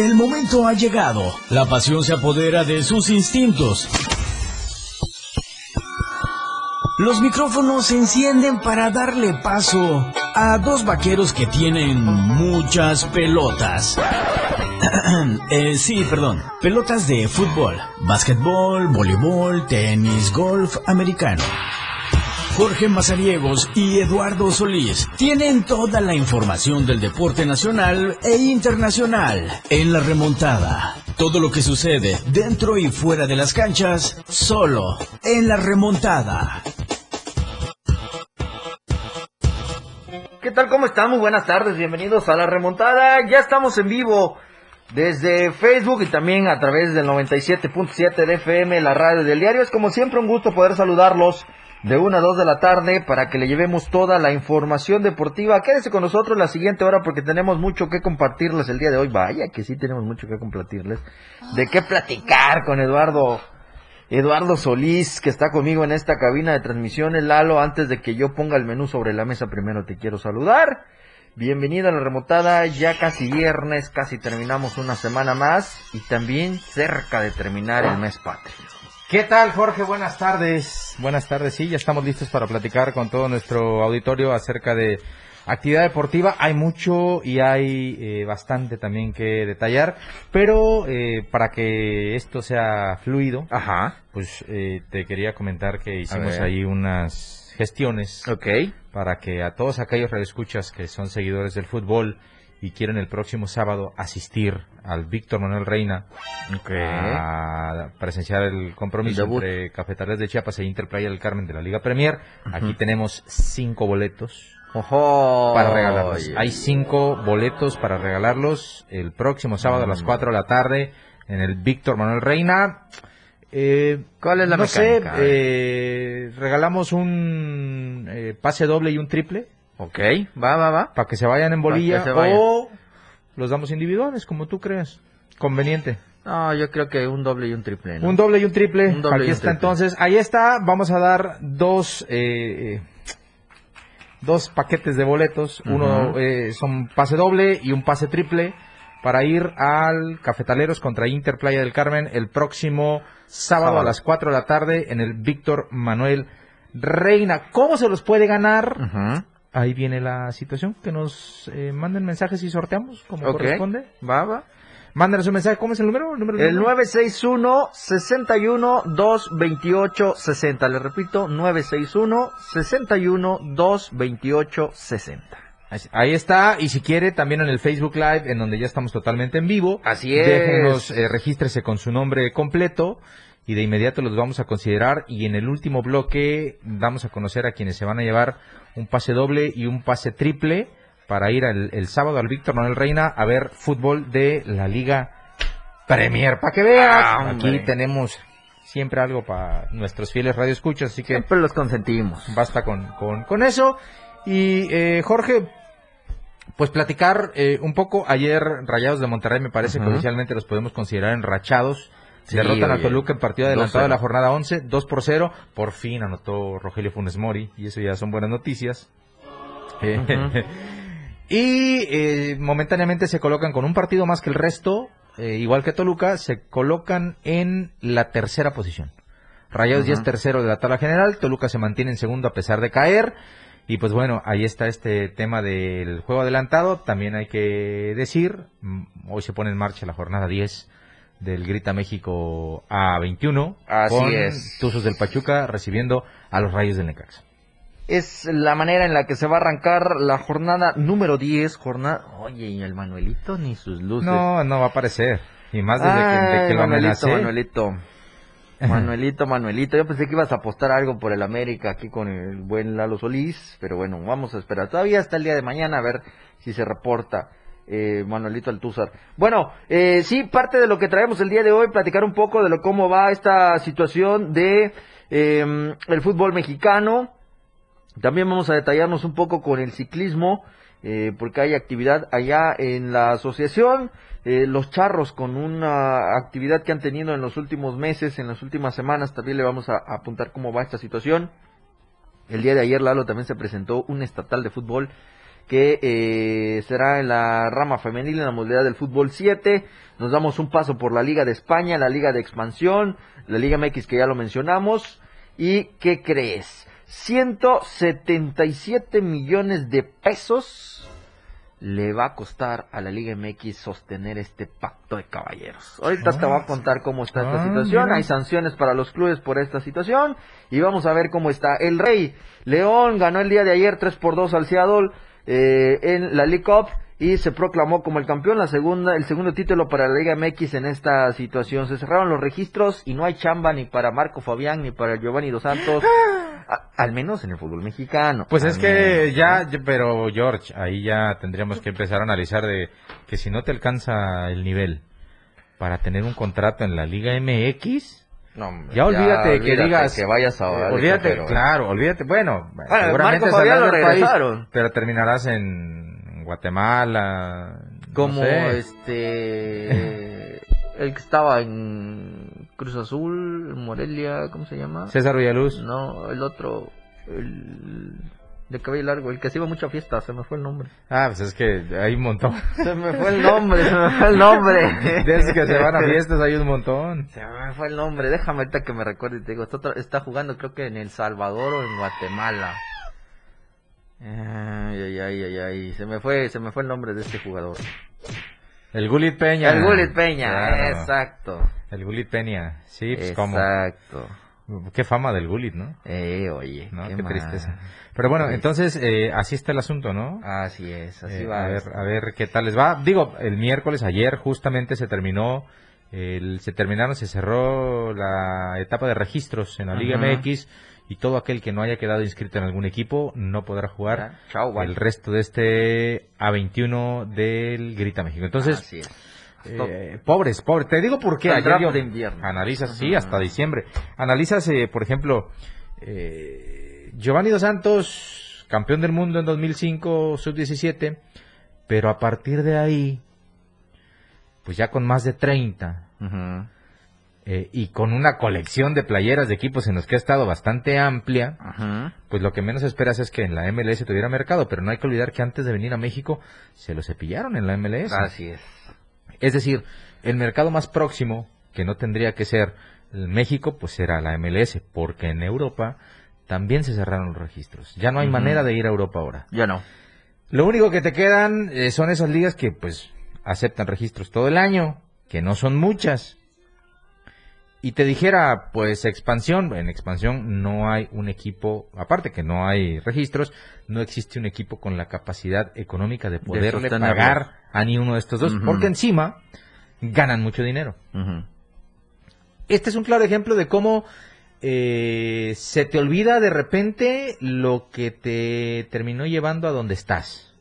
El momento ha llegado. La pasión se apodera de sus instintos. Los micrófonos se encienden para darle paso a dos vaqueros que tienen muchas pelotas. Eh, sí, perdón. Pelotas de fútbol, básquetbol, voleibol, tenis, golf americano. Jorge Mazariegos y Eduardo Solís tienen toda la información del deporte nacional e internacional en la remontada. Todo lo que sucede dentro y fuera de las canchas, solo en la remontada. ¿Qué tal? ¿Cómo están? Muy buenas tardes, bienvenidos a la remontada. Ya estamos en vivo desde Facebook y también a través del 97.7 de FM, la radio del diario. Es como siempre un gusto poder saludarlos de 1 a 2 de la tarde para que le llevemos toda la información deportiva. Quédese con nosotros la siguiente hora porque tenemos mucho que compartirles el día de hoy. Vaya que sí tenemos mucho que compartirles. De qué platicar con Eduardo. Eduardo Solís, que está conmigo en esta cabina de transmisiones. Lalo, antes de que yo ponga el menú sobre la mesa, primero te quiero saludar. Bienvenido a la remotada, ya casi viernes, casi terminamos una semana más y también cerca de terminar el mes patrio. ¿Qué tal, Jorge? Buenas tardes. Buenas tardes, sí, ya estamos listos para platicar con todo nuestro auditorio acerca de actividad deportiva. Hay mucho y hay eh, bastante también que detallar, pero eh, para que esto sea fluido, Ajá. pues eh, te quería comentar que hicimos ahí unas gestiones Ok. para que a todos aquellos radioescuchas que son seguidores del fútbol y quieren el próximo sábado asistir al Víctor Manuel Reina a presenciar el compromiso El entre Cafetaleros de Chiapas e Interplaya del Carmen de la Liga Premier. Aquí tenemos cinco boletos Ojo. para regalarlos. Oye. Hay cinco boletos para regalarlos el próximo sábado a las 4 de la tarde en el Víctor Manuel Reina. Eh, ¿Cuál es la no mecánica? sé, eh, regalamos un eh, pase doble y un triple Ok, va, va, va. para que se vayan en bolilla vayan. o los damos individuales, como tú creas. Conveniente. No, yo creo que un doble y un triple. ¿no? Un doble y un triple. Un doble y Aquí un está triple. entonces. Ahí está. Vamos a dar dos eh, eh, dos paquetes de boletos. Uno eh, son pase doble y un pase triple para ir al Cafetaleros contra Inter Playa del Carmen el próximo sábado, Sábado. a las 4 de la tarde en el Víctor Manuel Reina. ¿Cómo se los puede ganar? Ahí viene la situación. Que nos eh, manden mensajes y sorteamos como corresponde. Va, va. Mándanos un mensaje. ¿Cómo es el número? ¿El, número El número? 961 61 228 60. Le repito, 961 61 228 60. Ahí está, y si quiere, también en el Facebook Live, en donde ya estamos totalmente en vivo. Así es. Déjenos, eh, regístrese con su nombre completo y de inmediato los vamos a considerar. Y en el último bloque damos a conocer a quienes se van a llevar un pase doble y un pase triple para ir el sábado al Víctor Manuel Reina a ver fútbol de la Liga Premier. Para que veas, Ah, aquí tenemos siempre algo para nuestros fieles radioescuchas, así que Siempre los consentimos. basta con, con, con eso. Y eh, Jorge, pues platicar eh, un poco. Ayer Rayados de Monterrey me parece que oficialmente los podemos considerar enrachados. Sí, Derrotan a. Toluca en partido adelantado de la 2-0. jornada 11, 2 por 0. Por fin anotó Rogelio Funes Mori y eso ya son buenas noticias. Eh, y eh, momentáneamente se colocan con un partido más que el resto, eh, igual que Toluca, se colocan en la tercera posición. Rayados ya es tercero de la tabla general, Toluca se mantiene en segundo a pesar de caer. Y pues bueno, ahí está este tema del juego adelantado. También hay que decir, mm, hoy se pone en marcha la jornada 10 del Grita México A21. Así con es. Tuzos del Pachuca recibiendo a los Rayos del Necaxa. Es la manera en la que se va a arrancar la jornada número 10. Jornada. Oye, y el Manuelito ni sus luces. No, no va a aparecer. Y más desde que, de que lo Manuelito. Manuelito. Manuelito, Manuelito. Yo pensé que ibas a apostar algo por el América aquí con el buen Lalo Solís. Pero bueno, vamos a esperar. Todavía hasta el día de mañana a ver si se reporta. Eh, Manuelito Altúzar. Bueno, eh, sí, parte de lo que traemos el día de hoy, platicar un poco de lo cómo va esta situación de eh, el fútbol mexicano. También vamos a detallarnos un poco con el ciclismo, eh, porque hay actividad allá en la asociación. Eh, los charros con una actividad que han tenido en los últimos meses, en las últimas semanas, también le vamos a, a apuntar cómo va esta situación. El día de ayer, Lalo, también se presentó un estatal de fútbol que eh, será en la rama femenil en la modalidad del fútbol 7. Nos damos un paso por la Liga de España, la Liga de Expansión, la Liga MX que ya lo mencionamos. ¿Y qué crees? 177 millones de pesos le va a costar a la Liga MX sostener este pacto de caballeros. Ahorita te voy a contar cómo está esta Ah, situación. mira. Hay sanciones para los clubes por esta situación. Y vamos a ver cómo está. El Rey León ganó el día de ayer 3 por 2 al Seattle eh, en la League Cup y se proclamó como el campeón. La segunda, el segundo título para la Liga MX en esta situación. Se cerraron los registros y no hay chamba ni para Marco Fabián ni para Giovanni Dos Santos. A- al menos en el fútbol mexicano. Pues es que menos, ya, ¿no? ya- pero George, ahí ya tendríamos que empezar a analizar de que si no te alcanza el nivel para tener un contrato en la Liga MX, No, hombre, ya olvídate que digas, que vayas a eh, olvídate, pero- claro, olvídate, bueno, Bueno, seguramente Marco país, pero terminarás en Guatemala, no como sé. este el que estaba en Cruz Azul, en Morelia, ¿cómo se llama? César Villaluz. No, el otro, el de cabello largo, el que se iba mucho a fiesta, se me fue el nombre. Ah, pues es que hay un montón. Se me fue el nombre, se me fue el nombre. De esos que se van a fiestas hay un montón. Se me fue el nombre, déjame ahorita que me recuerde y te digo, está, jugando creo que en El Salvador o en Guatemala. Ay, ay, ay, ay, ay, se me fue, se me fue el nombre de este jugador. El Gulit Peña. El Gullit Peña, Claro, exacto. El Gulit Peña. Sí, pues como. exacto. Qué fama del Gulit, ¿no? Eh, oye, ¿no? Qué, tristeza. Pero bueno, entonces eh, así está el asunto, ¿no? Así es, así Eh, va. a ver, a ver qué tal les va. Digo, el miércoles ayer justamente se terminó, el- se terminaron, se cerró la etapa de registros en la Liga Ajá. MX y todo aquel que no haya quedado inscrito en algún equipo no podrá jugar Chao, el resto de este A21 del Grita México. Entonces, Así es. Eh, pobres, pobres. Te digo por qué. Ayer yo- de invierno. Analizas, sí, hasta diciembre. Analizas, eh, por ejemplo, eh, Giovanni Dos Santos, campeón del mundo en 2005, sub-17, pero a partir de ahí, pues ya con más de 30 Ujú, eh, y con una colección de playeras de equipos en los que ha estado bastante amplia, pues lo que menos esperas es que en la MLS tuviera mercado, pero no hay que olvidar que antes de venir a México se lo cepillaron en la MLS. Así es. Es decir, el mercado más próximo, que no tendría que ser México, pues será la MLS, porque en Europa también se cerraron los registros. Ya no hay manera de ir a Europa ahora. Ya no. Lo único que te quedan eh, son esas ligas que pues aceptan registros todo el año, que no son muchas. Y te dijera, pues expansión, en expansión no hay un equipo, aparte que no hay registros, no existe un equipo con la capacidad económica de poderle sostenerlo. pagar a ni uno de estos dos, porque encima ganan mucho dinero. Este es un claro ejemplo de cómo eh, se te olvida de repente lo que te terminó llevando a donde estás,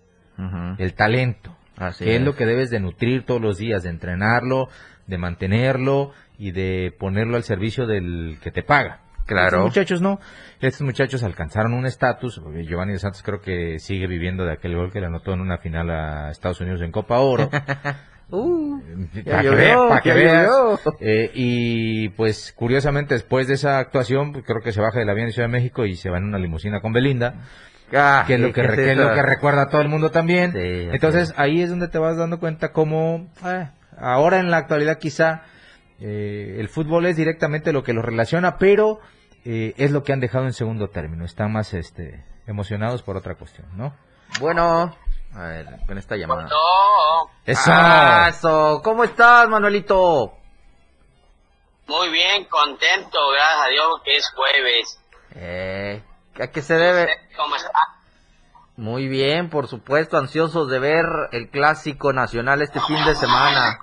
el talento Así que es lo que debes de nutrir todos los días, de entrenarlo, de mantenerlo y de ponerlo al servicio del que te paga. Claro. Estos muchachos no. Estos muchachos alcanzaron un estatus. Giovanni dos Santos creo que sigue viviendo de aquel gol que le anotó en una final a Estados Unidos en Copa Oro. Uh, ya para que, llovió, vea- pa' que veas. Eh, y pues curiosamente después de esa actuación, pues, creo que se baja del avión de Ciudad de México y se va en una limusina con Belinda Ah, que es lo que, ¿qué re- que es lo que recuerda a todo el mundo también. Sí, Entonces ahí es donde te vas dando cuenta cómo eh, ahora en la actualidad quizá eh, el fútbol es directamente lo que los relaciona, pero eh, es lo que han dejado en segundo término. Están más este, emocionados por otra cuestión, ¿no? Bueno, a ver, con esta llamada. No, Eso. Eso. ¿Cómo estás, Manuelito? muy bien, contento, gracias a Dios que es jueves. Eh, ¿A qué se debe? ¿Cómo está? Muy bien, por supuesto, ansiosos de ver el clásico nacional este fin de semana.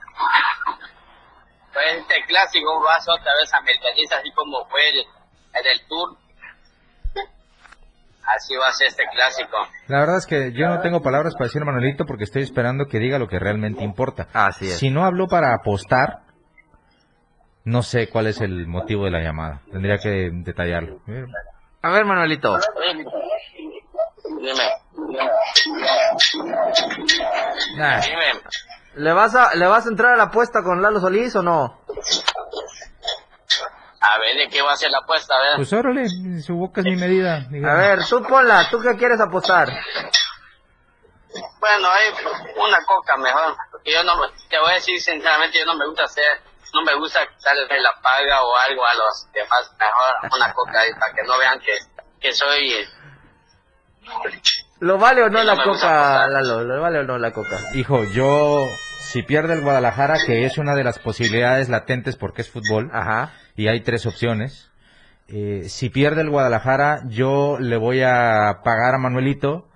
Pues este clásico va a ser otra vez americanista, así como fue el, el del Tour. Así va a ser este clásico. La verdad es que yo no tengo palabras para decir a Manuelito porque estoy esperando que diga lo que realmente importa. Así es. Si no habló para apostar, no sé cuál es el motivo de la llamada. Tendría que detallarlo. A ver, Manuelito. Dime, Nah. dime. ¿Le vas a le vas a entrar a la apuesta con Lalo Solís o no? A ver, ¿de qué va a ser la apuesta? A ver. Pues órale, su boca es mi medida. A ver, tú ponla, ¿tú qué quieres apostar? Bueno, hay una coca mejor. Porque yo no, te voy a decir sinceramente, yo no me gusta hacer, no me gusta darle la paga o algo a los demás. Mejor una coca ahí para que no vean que, que soy... eh, ¿Lo vale o no la no gusta coca. Lalo? ¿Lo vale o no la coca? Hijo, yo, si pierde el Guadalajara, que es una de las posibilidades latentes porque es fútbol, Ajá. y hay tres opciones. eh, si pierde el Guadalajara, yo le voy a pagar a Manuelito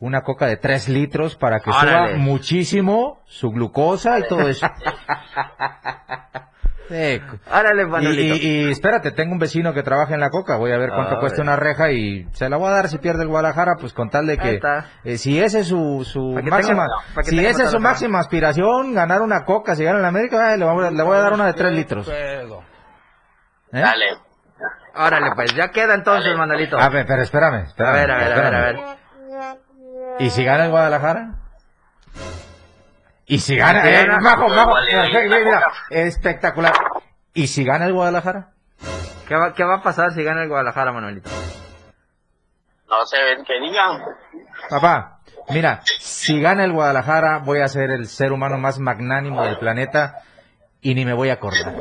una coca de tres litros para que Órale. suba muchísimo su glucosa y todo eso. Sí, Árale, y, Manuelito. y- y espérate, tengo un vecino que trabaja en la coca, voy a ver cuánto A cuesta ver. una reja y se la voy a dar si pierde el Guadalajara, pues con tal de que eh, si ese es su, su máxima, tenga- si esa es su Guadalajara. máxima aspiración, ganar una coca, si gana en la América, ay, le, voy a, le voy a dar una de tres litros. ¿Eh? Dale. Órale, pues ya queda entonces, Dale. Manuelito. A ver, pero espérame, A espérame, ver, a ver, a ver, a ver. ¿Y si gana el Guadalajara? ¿Y si gana? Eh, espectacular. ¿Y si gana el Guadalajara? ¿Qué va, ¿Qué va a pasar si gana el Guadalajara, Manuelito? No sé, que digan. Papá, mira, si gana el Guadalajara voy a ser el ser humano más magnánimo del planeta y ni me voy a acordar.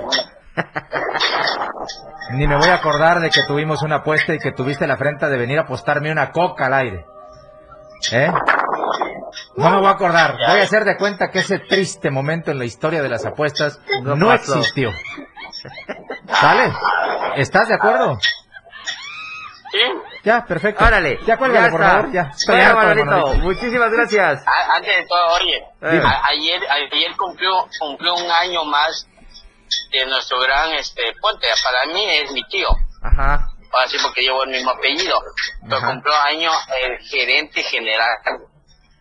Ni me voy a acordar de que tuvimos una apuesta y que tuviste la frente de venir a apostarme una coca al aire. ¿Eh? No me voy a acordar. Voy a hacer de cuenta que ese triste momento en la historia de las apuestas No existió. ¿Sale? ¿Estás de acuerdo? ¿Sí? Ya, perfecto. Órale. Ya cuélgale, ya por favor. Ya. Bueno, muchísimas gracias. A- Antes de todo, oye, Eh. a- ayer, ayer cumplió, cumplió un año más de nuestro gran, este, Ponte, para mí es mi tío, Ajá. así porque llevo el mismo apellido, pero Ajá. cumplió año el gerente general,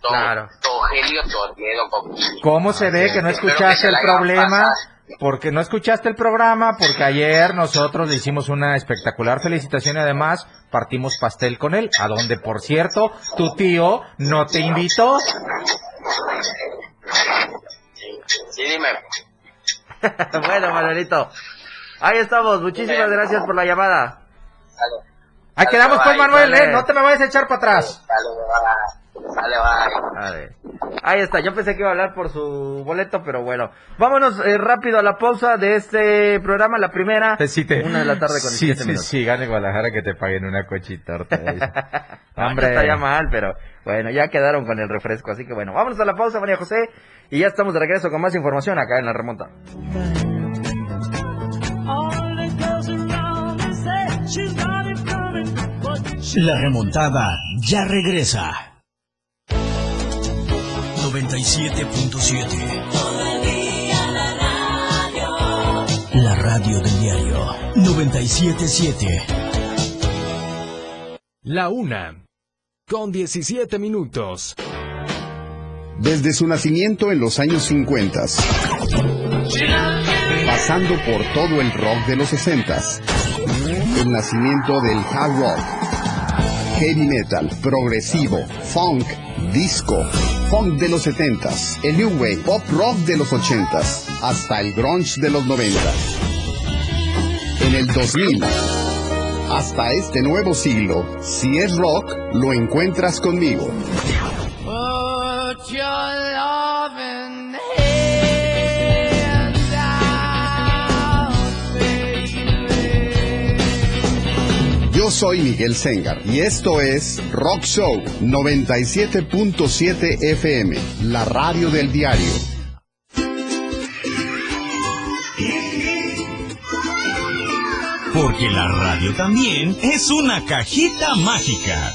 don Claro. Toledo. con- ¿Cómo se ve que no que escuchaste el problema? Porque no escuchaste el programa, porque ayer nosotros le hicimos una espectacular felicitación y además partimos pastel con él, a donde, por cierto, tu tío no te invitó. Sí, dime. bueno, Manuelito. Ahí estamos. Muchísimas gracias por la llamada. Ahí quedamos bye, Manuel. ¿eh? No te me vayas a echar para atrás. Dale, bye. A ver. Ahí está, yo pensé que iba a hablar por su boleto, pero bueno. Vámonos eh, rápido a la pausa de este programa, la primera. Sí, te- Una de la tarde con sí, 17 sí, minutos. sí, gane Guadalajara que te paguen una cochitorta. No Hombre. está ya mal, pero bueno, ya quedaron con el refresco, así que bueno, vámonos a la pausa, María José, y ya estamos de regreso con más información acá en la remonta. La remontada ya regresa. 97.7 La radio del diario 977 La una. Con 17 minutos. Desde su nacimiento en los años 50, pasando por todo el rock de los 60, el nacimiento del hard rock, heavy metal, progresivo, funk, disco, funk de los 70, el new wave, pop rock de los 80, hasta el grunge de los 90. En el 2000, hasta este nuevo siglo, si es rock, lo encuentras conmigo. Yo soy Miguel Sengar y esto es Rock Show 97.7 FM, la radio del diario. Porque la radio también es una cajita mágica.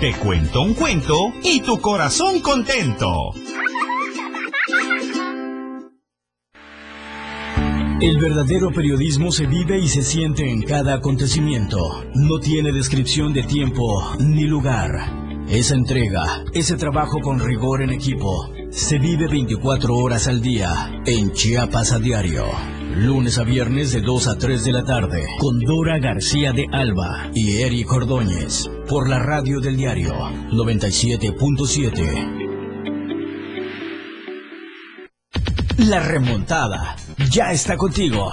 Te cuento un cuento y tu corazón contento. El verdadero periodismo se vive y se siente en cada acontecimiento. No tiene descripción de tiempo ni lugar. Esa entrega, ese trabajo con rigor en equipo, Se vive 24 horas al día en Chiapas a diario. Lunes a viernes de 2 a 3 de la tarde con Dora García de Alba y Eric Ordóñez por la radio del diario 97.7. La remontada ya está contigo.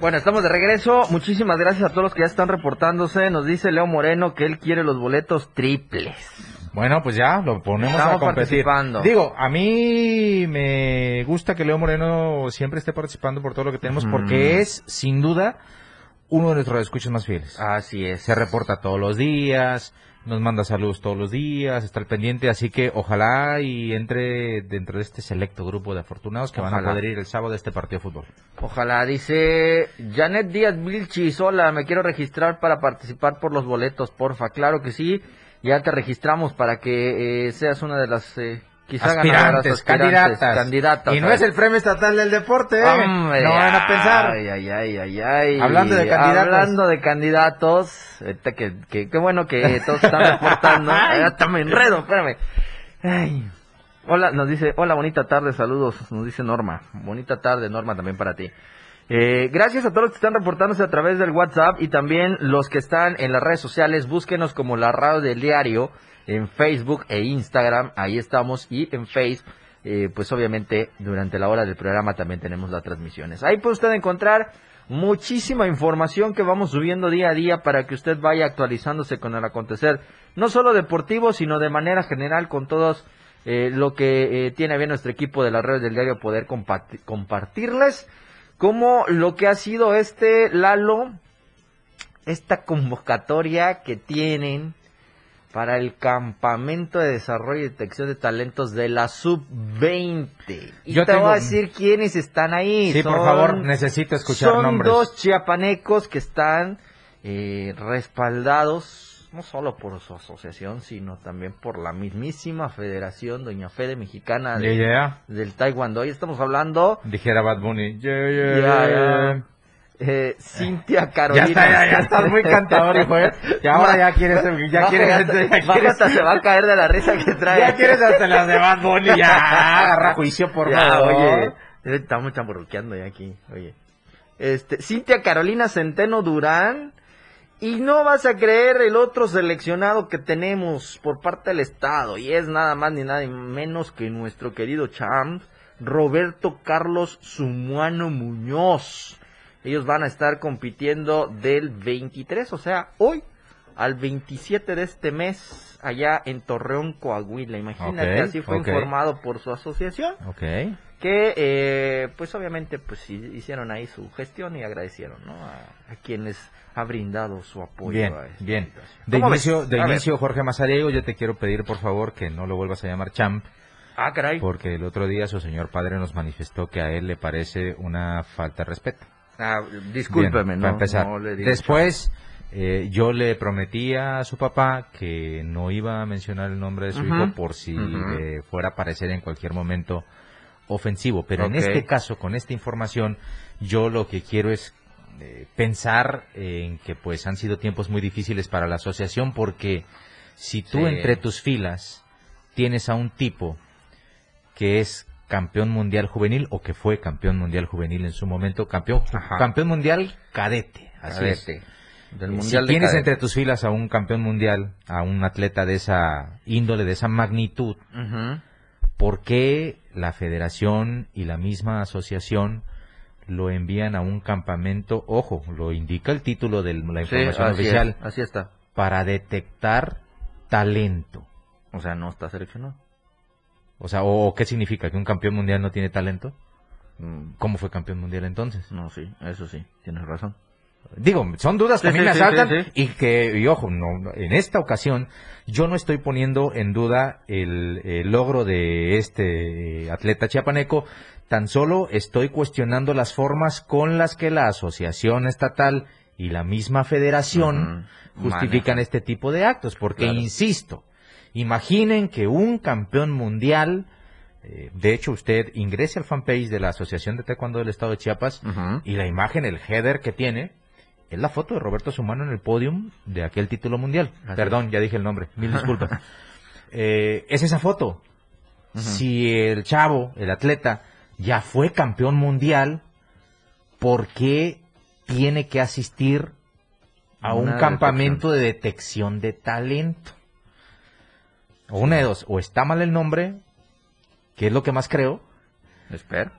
Bueno, estamos de regreso. Muchísimas gracias a todos los que ya están reportándose. Nos dice Leo Moreno que él quiere los boletos triples. Bueno, pues ya lo ponemos Estamos a competir. participando. Digo, a mí me gusta que Leo Moreno siempre esté participando por todo lo que tenemos porque es, sin duda, uno de nuestros escuchas más fieles. Así es. Se reporta todos los días, nos manda saludos todos los días, está al pendiente, así que ojalá y entre dentro de este selecto grupo de afortunados que van a poder ir el sábado a este partido de fútbol. Ojalá, dice Janet Díaz Vilchis, hola, me quiero registrar para participar por los boletos, porfa. Claro que sí, ya te registramos para que eh, seas una de las eh, quizá Aspirantes, aspirantes, candidatas. candidatas. Y no es el premio estatal del deporte, ¿eh? Hombre, no van a pensar. Ay, ay, ay, ay, ay. Hablando de candidatos. Hablando de candidatos, ahorita que, que, qué bueno que todos están reportando. Hasta me enredo, espérame. Ay. Hola, nos dice, hola, bonita tarde, saludos, nos dice Norma. Bonita tarde, Norma, también para ti. Eh, gracias a todos los que están reportándose a través del WhatsApp y también los que están en las redes sociales. Búsquenos como la radio del diario en Facebook e Instagram. Ahí estamos. Y en Facebook, eh, pues obviamente durante la hora del programa también tenemos las transmisiones. Ahí puede usted encontrar muchísima información que vamos subiendo día a día para que usted vaya actualizándose con el acontecer, no solo deportivo, sino de manera general con todos eh, lo que tiene bien nuestro equipo de las redes del diario poder comparti- compartirles como lo que ha sido este Lalo, esta convocatoria que tienen para el campamento de desarrollo y detección de talentos de la sub-20. Y Yo te tengo- voy a decir quiénes están ahí. Sí, por Son- favor, necesito escuchar son nombres. dos chiapanecos que están eh, respaldados no solo por su asociación, sino también por la mismísima Federación Doña Fede Mexicana de- Yeah, yeah. del Taekwondo. Y estamos hablando Dijera Bad Bunny. Yeah, Ya, ya. eh, Cintia Carolina. Ya está, ya, ya estás muy cantador, hijo, ¿eh? Y ahora ya quieres, ya quieres, ya- ya quieres, hasta se va a caer de la risa que trae. ya quieres hasta las de Bad Bunny, ya, agarra juicio, por Ya, favor. Oye, estamos chamburruqueando ya aquí, oye. Este, Cintia Carolina Centeno Durán. Y no vas a creer el otro seleccionado que tenemos por parte del Estado. Y es nada más ni nada menos que nuestro querido champ, Roberto Carlos Sumuano Muñoz. Ellos van a estar compitiendo del 23, o sea, hoy al 27 de este mes, allá en Torreón, Coahuila. Imagínate, así fue informado por su asociación. Que eh, pues obviamente pues hi- hicieron ahí su gestión y agradecieron ¿no? a, a quienes ha brindado su apoyo Bien, a esta bien. situación. De ¿Cómo ves? inicio, de A ver. inicio, Jorge Mazariego, yo te quiero pedir, por favor, que no lo vuelvas a llamar champ, ah caray porque el otro día su señor padre nos manifestó que a él le parece una falta de respeto. Ah, discúlpeme Bien, no para empezar. no le digo Después, eh, yo le prometí a su papá que no iba a mencionar el nombre de su hijo por si fuera a parecer en cualquier momento ofensivo. Pero en este caso, con esta información, yo lo que quiero es eh, pensar en que pues han sido tiempos muy difíciles para la asociación porque si tú Sí. entre tus filas tienes a un tipo que es campeón mundial juvenil o que fue campeón mundial juvenil en su momento, campeón, Ajá. campeón mundial cadete. Así es. Del Eh, mundial si de tienes cadete. entre tus filas a un campeón mundial, a un atleta de esa índole, de esa magnitud, Ujú. ¿Por qué la federación y la misma asociación lo envían a un campamento? Ojo, lo indica el título de la Sí, información así oficial, es, así está para detectar talento. o sea no está seleccionado O sea, ¿o, o qué significa? ¿Que un campeón mundial no tiene talento? Mm, ¿Cómo fue campeón mundial entonces? no sí eso sí tienes razón Digo, son dudas que a mí sí, me asaltan sí, y que, y ojo, no, en esta ocasión yo no estoy poniendo en duda el, el logro de este atleta chiapaneco, tan solo estoy cuestionando las formas con las que la asociación estatal y la misma federación justifican este tipo de actos, porque Claro. insisto, imaginen que un campeón mundial, eh, de hecho usted ingrese al fanpage de la Asociación de Taekwondo del Estado de Chiapas y la imagen, el header que tiene, es la foto de Roberto Sumano en el podium de aquel título mundial. Así Perdón, ya dije el nombre, mil disculpas. Eh, es esa foto. Si el chavo, el atleta, ya fue campeón mundial, ¿por qué tiene que asistir a un campamento de detección de talento? O una de dos, o está mal el nombre, que es lo que más creo, Espera.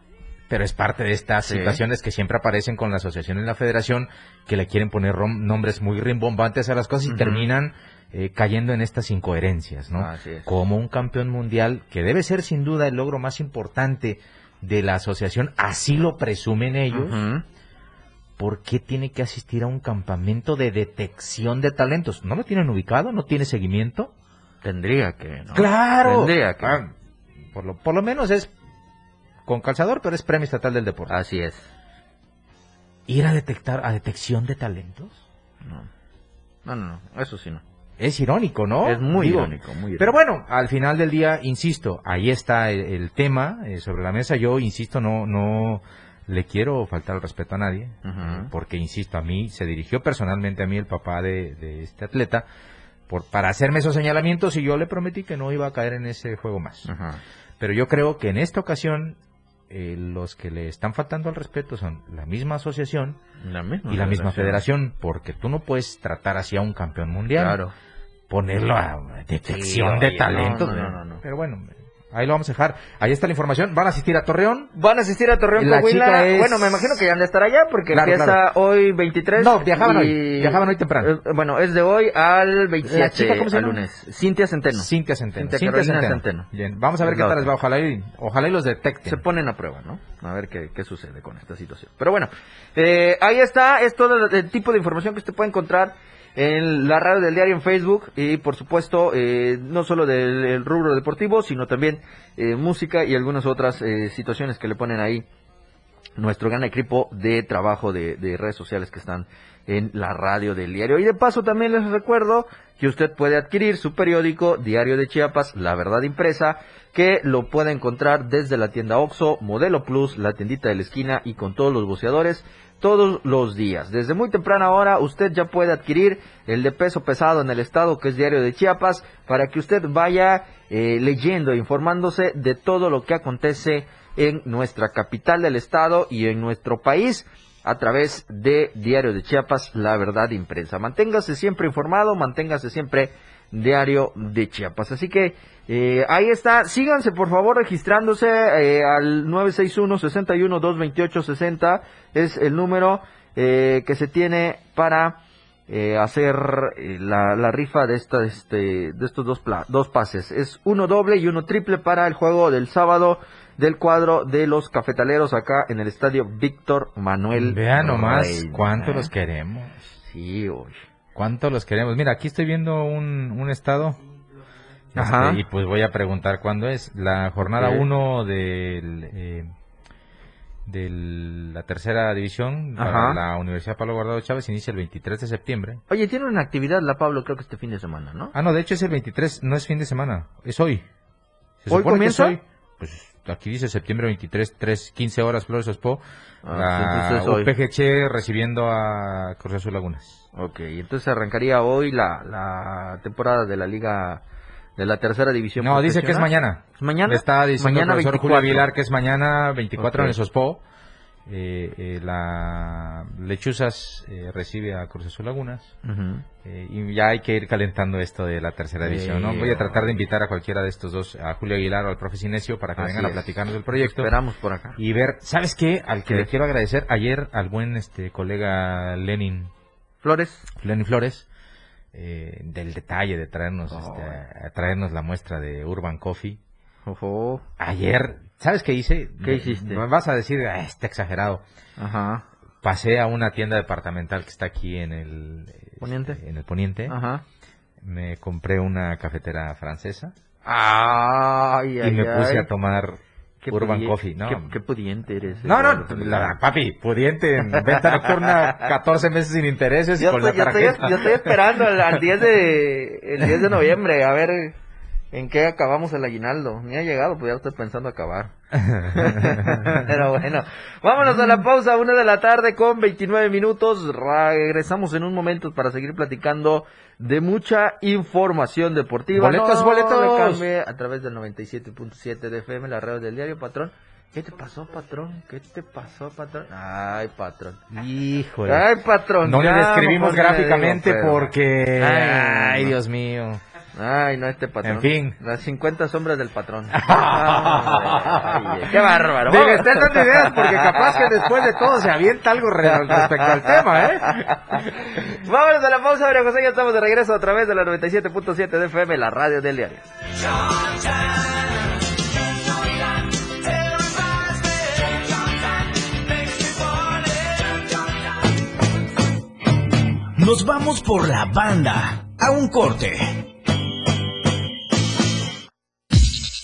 Pero es parte de estas Sí. situaciones que siempre aparecen con la asociación y la federación, que le quieren poner rom- nombres muy rimbombantes a las cosas y terminan eh, cayendo en estas incoherencias, ¿no? Así es. Como un campeón mundial, que debe ser sin duda el logro más importante de la asociación, así lo presumen ellos, Ujú. ¿por qué tiene que asistir a un campamento de detección de talentos? ¿No lo tienen ubicado? ¿No tiene seguimiento? Tendría que, ¿no? ¡Claro! Tendría que. Ah, por, lo, por lo menos es con calzador, pero es premio estatal del deporte. Así es. ¿Ir a detectar, a detección de talentos? No. No, no, no. Eso sí no. Es irónico, ¿no? Es muy Digo, irónico, muy irónico. Pero bueno, al final del día, insisto, ahí está el, el tema eh, sobre la mesa. Yo, insisto, no, no le quiero faltar el respeto a nadie, Ujú. porque, insisto, a mí se dirigió personalmente a mí el papá de, de este atleta por, para hacerme esos señalamientos y yo le prometí que no iba a caer en ese juego más. Pero yo creo que en esta ocasión eh, los que le están faltando al respeto son la misma asociación La misma y la misma federación, porque tú no puedes tratar así a un campeón mundial, Claro. ponerlo a detección Sí, de oye, talentos. no, no, no, no. Pero bueno, ahí lo vamos a dejar. Ahí está la información. Van a asistir a Torreón. Van a asistir a Torreón La chica es- Bueno, me imagino que ya han de estar allá porque Claro, empieza claro. hoy 23. No, viajaban y- hoy, viajaban hoy temprano. Eh, bueno, es de hoy al 27. La chica, ¿cómo se al llama? lunes. Cintia Centeno. Cintia Centeno. Cintia Centeno. Centeno. Bien, vamos a ver qué tal les va. Ojalá y, ojalá y los detecten. Se ponen a prueba, ¿no? A ver qué, qué sucede con esta situación. Pero bueno, eh, ahí está, es todo el tipo de información que usted puede encontrar en la radio del diario en Facebook y por supuesto eh, no solo del el rubro deportivo, sino también eh, música y algunas otras eh, situaciones que le ponen ahí nuestro gran equipo de trabajo de redes sociales que están en la radio del diario. Y de paso también les recuerdo que usted puede adquirir su periódico Diario de Chiapas, La Verdad Impresa, que lo puede encontrar desde la tienda Oxo, Modelo Plus, la tiendita de la esquina y con todos los boceadores todos los días. Desde muy temprana hora usted ya puede adquirir el de peso pesado en el estado que es Diario de Chiapas para que usted vaya eh, leyendo, informándose de todo lo que acontece en nuestra capital del estado y en nuestro país a través de Diario de Chiapas, La Verdad Impresa. Manténgase siempre informado, manténgase siempre Diario de Chiapas. Así que eh, ahí está, síganse por favor registrándose eh, al 961-61-228-60, es el número eh, que se tiene para eh, hacer eh, la, la rifa de, esta, este, de estos dos, pla- dos pases. Es uno doble y uno triple para el juego del sábado del cuadro de los cafetaleros acá en el estadio Víctor Manuel. Vean nomás Reina. cuánto los queremos. Sí, oye. ¿Cuánto los queremos? Mira, aquí estoy viendo un, un estado. Ajá. Este, y pues voy a preguntar cuándo es. La jornada Ok. 1 del, eh, de la tercera división para Ajá. la Universidad Pablo Guardado Chávez inicia el 23 de septiembre. Oye, tiene una actividad la Pablo, creo que este fin de semana, ¿no? Ah, no, de hecho es el 23, no es fin de semana, es hoy. Se ¿Hoy supone que es comienza? hoy. Pues aquí dice septiembre 23, 3, 15 horas Flores Ospo. Ah, hoy. UPGC recibiendo a Cruz Azul Lagunas. Ok, entonces arrancaría hoy la, la temporada de la liga de la tercera división. No, dice que es mañana. ¿Es mañana? Me está diciendo Mañana el profesor 24. Julio Aguilar que es mañana 24 Ok. en el Sospo. Eh, eh, la Lechuzas eh, recibe a Cruz Azul Lagunas. Eh, y ya hay que ir calentando esto de la tercera división, ¿no? Voy a tratar de invitar a cualquiera de estos dos, a Julio Aguilar o al profe Sinesio, para que Así vengan a platicarnos del proyecto. Esperamos por acá. Y ver, ¿sabes qué? Al que ¿Qué? le quiero agradecer ayer al buen este colega Lenin, Flores. Lenin Flores, eh, del detalle de traernos, Oh. este, a traernos la muestra de Urban Coffee. Ayer, ¿sabes qué hice? ¿Qué hiciste? Me vas a decir, "Ah, está exagerado. Ajá. Pasé a una tienda departamental que está aquí en el ¿Poniente? este, en el poniente. Ajá. Me compré una cafetera francesa Ay, ay, y me puse ay. a tomar Qué Urban Coffee, ¿no? Qué, qué pudiente eres. No, no, la, papi, pudiente, en venta nocturna, 14 meses sin intereses y Yo con estoy, la yo, estoy, yo estoy esperando al, al 10 de el 10 de noviembre a ver ¿En qué acabamos el aguinaldo? Ni ha llegado, pues ya estoy pensando acabar. Pero bueno, vámonos a la pausa, una de la tarde con 29 minutos. Regresamos en un momento para seguir platicando de mucha información deportiva. Boletos, No boletos. le a través del 97.7 de FM, la red del diario, patrón. ¿Qué te pasó, patrón? ¿Qué te pasó, patrón? Ay, patrón. Híjole. Ay, patrón. No le describimos gráficamente digo, porque... Ay, Ay, no. Dios mío. Ay, no, este patrón. En fin. Las 50 sombras del patrón. Ay, qué bárbaro. Diga, Vamos. esté dando ideas porque capaz que después de todo se avienta algo re- respecto al tema, ¿eh? Vámonos a la pausa, María José. Ya estamos de regreso a través de la 97.7 de FM, la radio del diario. Nos vamos por la banda. A un corte.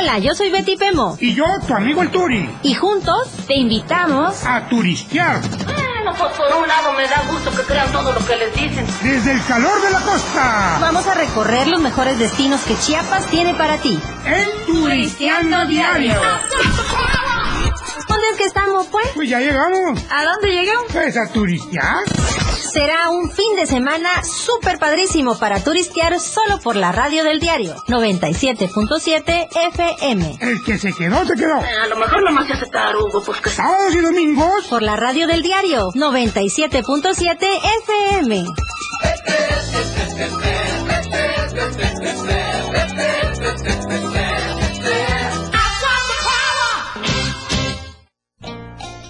Hola, yo soy Betty Pemo. Y yo, tu amigo el Turi. Y juntos te invitamos a turistear. Bueno, pues por un lado me da gusto que crean todo lo que les dicen. Desde el calor de la costa. Vamos a recorrer los mejores destinos que Chiapas tiene para ti. En Turisteando Diario. ¿Dónde es que estamos, pues? Pues ya llegamos. ¿A dónde llegamos? Pues a turistear. Será un fin de semana súper padrísimo para turistear solo por la radio del diario 97.7 FM. El que se quedó, se quedó. A lo mejor nomás se hace tarugo, pues que... Sábados y domingos. Por la radio del diario 97.7 FM.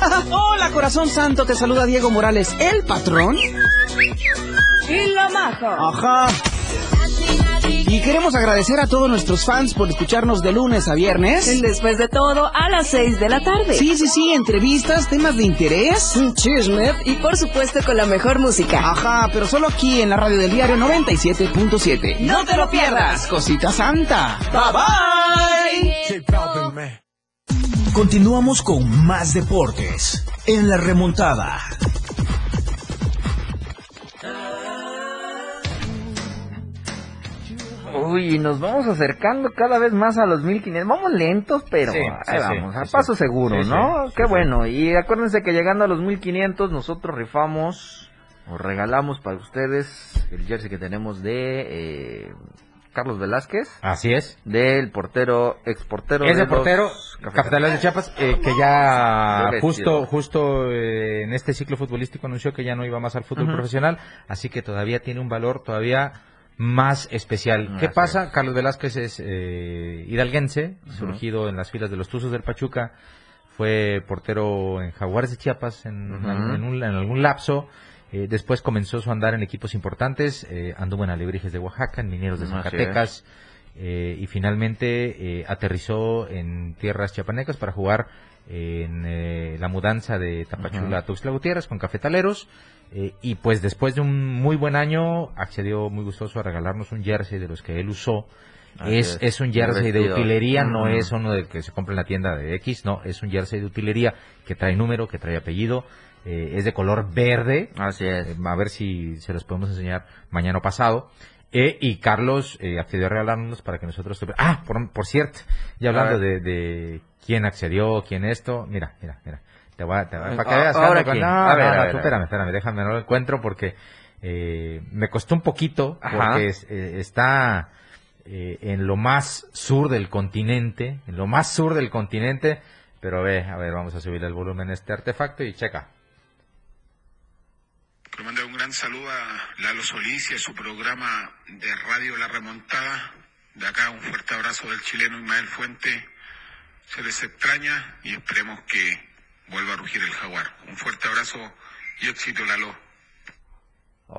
Hola, corazón santo, te saluda Diego Morales, el patrón. Y la maja. Ajá. Y queremos agradecer a todos nuestros fans por escucharnos de lunes a viernes. Después de todo, a las 6 de la tarde. Sí, sí, sí, entrevistas, temas de interés. Chisme y por supuesto con la mejor música. Ajá, pero solo aquí en la radio del diario 97.7. No te lo pierdas. Cosita santa. Bye bye. Continuamos con más deportes en la remontada. Uy, nos vamos acercando cada vez más a los 1500. Vamos lentos, pero Sí, ahí sí, vamos, sí, a sí, paso sí. seguro, Sí, ¿no? sí. Qué bueno. Y acuérdense que llegando a los 1500 nosotros rifamos o regalamos para ustedes el jersey que tenemos de eh, Carlos Velázquez, Así es. del portero, exportero Ese de los portero, Cafetaleros de Chiapas, eh, que ya justo justo eh, en este ciclo futbolístico anunció que ya no iba más al fútbol profesional, así que todavía tiene un valor todavía más especial. ¿Qué Así pasa? Carlos Velázquez es eh, hidalguense, surgido en las filas de los Tuzos del Pachuca, fue portero en Jaguares de Chiapas en, Ujú. en un- en algún lapso. Eh, después comenzó su andar en equipos importantes, eh, anduvo en Alebrijes de Oaxaca, en Mineros de es. Zacatecas, eh, y finalmente eh, aterrizó en tierras chiapanecas para jugar en eh, la mudanza de Tapachula a Tuxtla Gutiérrez con Cafetaleros. eh, y pues después de un muy buen año accedió muy gustoso a regalarnos un jersey de los que él usó. Es, es, es un jersey de utilería, no Ujú. es uno del que se compra en la tienda de X, no, es un jersey de utilería que trae número, que trae apellido. Eh, es de color verde. Así es. Eh, a ver si se los podemos enseñar mañana o pasado. Eh, y Carlos eh, accedió a regalarnos para que nosotros... Ah, por, por cierto, ya hablando de, de quién accedió, quién esto, mira, mira, mira. Te voy a, te voy a- Eh, para que veas. ahora quién. no, A ver, no, a no, ver, tú espérame, espérame, déjame, no lo encuentro porque eh, me costó un poquito, Ajá. porque es- está eh, en lo más sur del continente, en lo más sur del continente, pero ve, a ver, vamos a subir el volumen a este artefacto y checa. Quiero mandar un gran saludo a Lalo Solís y a su programa de Radio La Remontada. De acá un fuerte abrazo del chileno Ismael Fuente. Se les extraña y esperemos que vuelva a rugir el jaguar. Un fuerte abrazo y éxito Lalo.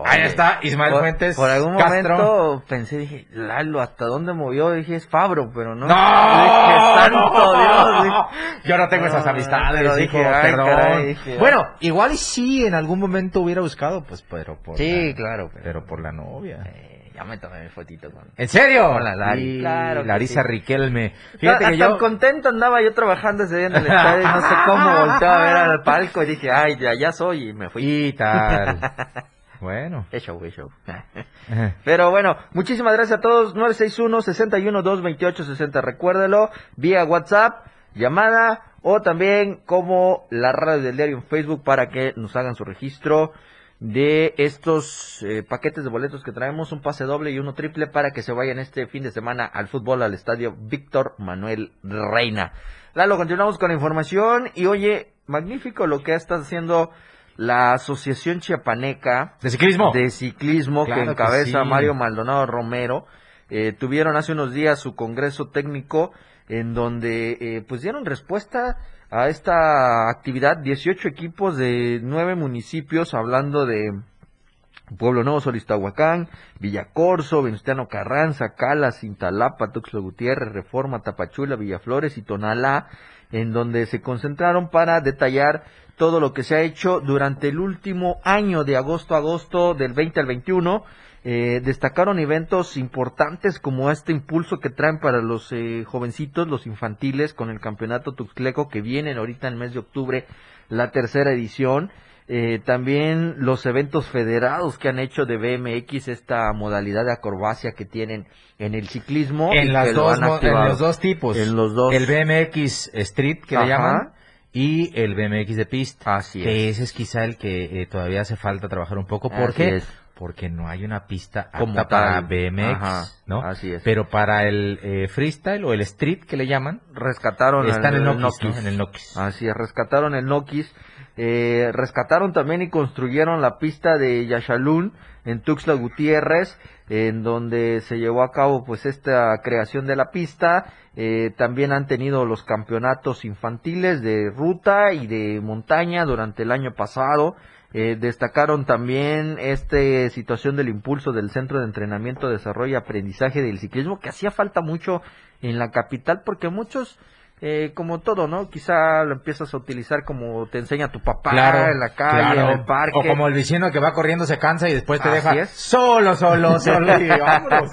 Ahí está, Ismael por, Fuentes Por algún Castro. momento pensé, dije, Lalo, ¿hasta dónde movió? Dije, es Fabro, pero no. ¡No! Dije, santo Dios. dije, Yo no tengo esas No, amistades, pero hijo, dije, ay, perdón. caray, dije, bueno, igual y sí, en algún momento hubiera buscado, pues, pero por Sí, la- claro. pero por la novia. Eh, ya me tomé mi fotito con... ¿En serio? Con la Lari. Sí, Claro que Larisa sí. Riquelme. Fíjate que Hasta yo... contento andaba yo trabajando ese día en el estadio no sé cómo volteaba a ver al palco y dije, ay, ya, ya soy y me fui. Y tal. Bueno. Es show, es show. Pero bueno, muchísimas gracias a todos. 961-61-228-60. Recuérdelo, vía WhatsApp, llamada o también como la radio del diario en Facebook para que nos hagan su registro de estos eh, paquetes de boletos que traemos, un pase doble y uno triple para que se vayan este fin de semana al fútbol al estadio Víctor Manuel Reina. Lalo, continuamos con la información y oye, magnífico lo que está haciendo la Asociación Chiapaneca ¿De ciclismo? de ciclismo Claro que que encabeza sí. Mario Maldonado Romero. Eh, tuvieron hace unos días su congreso técnico en donde eh, pues dieron respuesta a esta actividad 18 equipos de nueve municipios hablando de Pueblo Nuevo, Solistahuacán, Villacorso, Venustiano Carranza, Cala, Cintalapa, Tuxtla Gutiérrez, Reforma, Tapachula, Villaflores y Tonalá, en donde se concentraron para detallar todo lo que se ha hecho durante el último año de agosto a agosto del 20 al 21. Eh, destacaron eventos importantes como este impulso que traen para los eh, jovencitos, los infantiles, con el campeonato Tuxtleco que vienen ahorita en el mes de octubre, la tercera edición. Eh, también los eventos federados que han hecho de BMX, esta modalidad de acrobacia que tienen en el ciclismo. En, las lo dos, han en los dos tipos. En los dos. El BMX Street, que Ajá. le llaman, y el BMX de pista. Así que es. ese es quizá el que eh, todavía hace falta trabajar un poco. ¿Por Así qué? es. Porque no hay una pista Como apta para. BMX, Ajá, ¿no? así es. Pero para el eh, freestyle o el street que le llaman, rescataron está en el Nokis, ¿no? Nokis. En el Nokis. Así es, rescataron el Nokis. Eh, rescataron también y construyeron la pista de Yashalun en Tuxtla Gutiérrez, en donde se llevó a cabo pues esta creación de la pista. Eh, también han tenido los campeonatos infantiles de ruta y de montaña durante el año pasado. Eh, destacaron también esta situación del impulso del Centro de Entrenamiento, Desarrollo y Aprendizaje del Ciclismo, que hacía falta mucho en la capital, porque muchos, eh, como todo, ¿no? Quizá lo empiezas a utilizar como te enseña tu papá en la calle, claro. en el parque. O como el vecino que va corriendo se cansa y después te Así deja es. solo, solo, solo. y vámonos.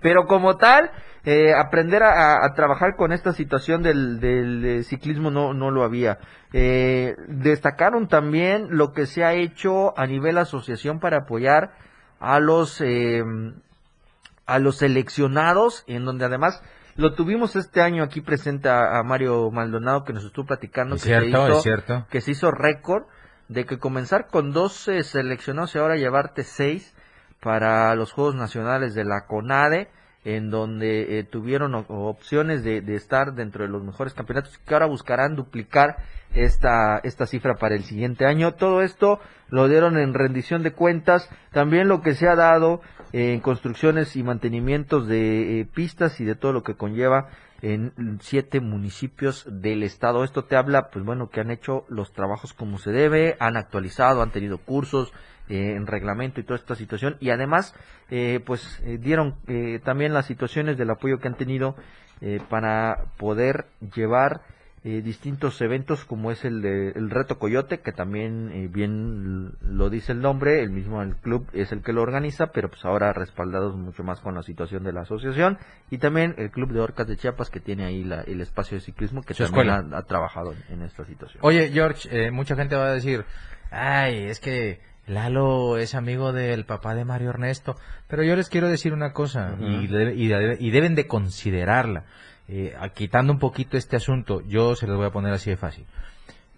Pero como tal, eh, aprender a, a trabajar con esta situación del, del, ciclismo no, no lo había. Eh, destacaron también lo que se ha hecho a nivel asociación para apoyar a los eh, a los seleccionados, en donde además lo tuvimos este año aquí presente a, a Mario Maldonado que nos estuvo platicando Es que se cierto, hizo- es cierto. que se hizo récord de que comenzar con 12 seleccionados y ahora llevarte 6 para los Juegos Nacionales de la CONADE, en donde eh, tuvieron opciones de, de estar dentro de los mejores campeonatos, que ahora buscarán duplicar esta, esta cifra para el siguiente año. Todo esto lo dieron en rendición de cuentas, también lo que se ha dado eh, en construcciones y mantenimientos de eh, pistas y de todo lo que conlleva en siete municipios del estado. Esto te habla, pues bueno, que han hecho los trabajos como se debe, han actualizado, han tenido cursos eh, en reglamento y toda esta situación. Y además, eh, pues eh, dieron eh, también las situaciones del apoyo que han tenido eh, para poder llevar eh, distintos eventos como es el de el reto coyote que también bien lo dice el nombre el mismo el club es el que lo organiza pero pues ahora respaldados mucho más con la situación de la asociación y también el club de orcas de Chiapas que tiene ahí la- el espacio de ciclismo que Su también ha, ha trabajado en, en esta situación. Oye, George, eh, mucha gente va a decir, ay, es que Lalo es amigo del papá de Mario Ernesto. Pero yo les quiero decir una cosa, y, y deben de considerarla. Eh, a- quitando un poquito este asunto, yo se los voy a poner así de fácil.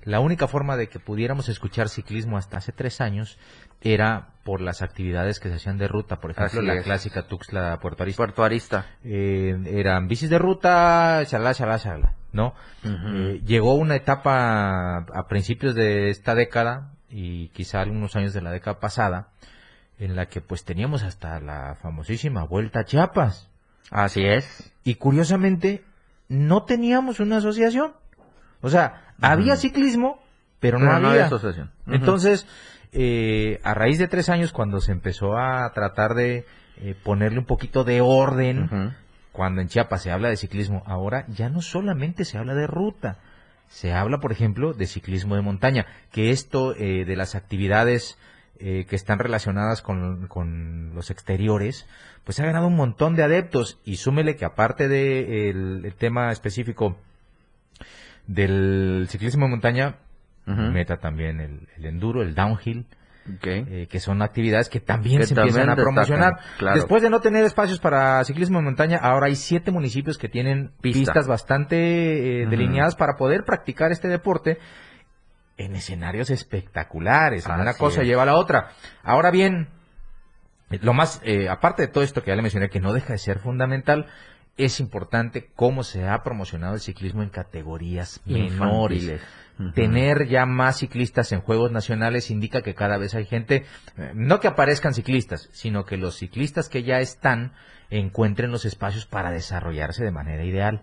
La única forma de que pudiéramos escuchar ciclismo hasta hace tres años era por las actividades que se hacían de ruta, por ejemplo, Así la es. clásica Tuxtla Puerto Arista. Puerto Arista. Eh, eran bicis de ruta, chalá, chalá, chalá, ¿no? Eh, llegó una etapa a principios de esta década y quizá algunos años de la década pasada en la que pues teníamos hasta la famosísima Vuelta a Chiapas. Así es. Y curiosamente no teníamos una asociación. O sea, había ciclismo, pero no Pero no había. había asociación. Entonces, eh, a raíz de tres años, cuando se empezó a tratar de eh, ponerle un poquito de orden, cuando en Chiapas se habla de ciclismo, ahora ya no solamente se habla de ruta, se habla, por ejemplo, de ciclismo de montaña, que esto eh, de las actividades eh, que están relacionadas con, con los exteriores, pues ha ganado un montón de adeptos. Y súmele que aparte del el tema específico del ciclismo de montaña, meta también el, el enduro, el downhill, eh, que son actividades que también Que se empiezan a promocionar. destacan, claro. Después de no tener espacios para ciclismo de montaña, ahora hay siete municipios que tienen Pista. pistas bastante eh, delineadas para poder practicar este deporte en escenarios espectaculares. Una cosa es. lleva a la otra. Ahora bien, lo más, eh, aparte de todo esto que ya le mencioné, que no deja de ser fundamental, es importante cómo se ha promocionado el ciclismo en categorías menores. Tener ya más ciclistas en Juegos Nacionales indica que cada vez hay gente, eh, no que aparezcan ciclistas, sino que los ciclistas que ya están encuentren los espacios para desarrollarse de manera ideal,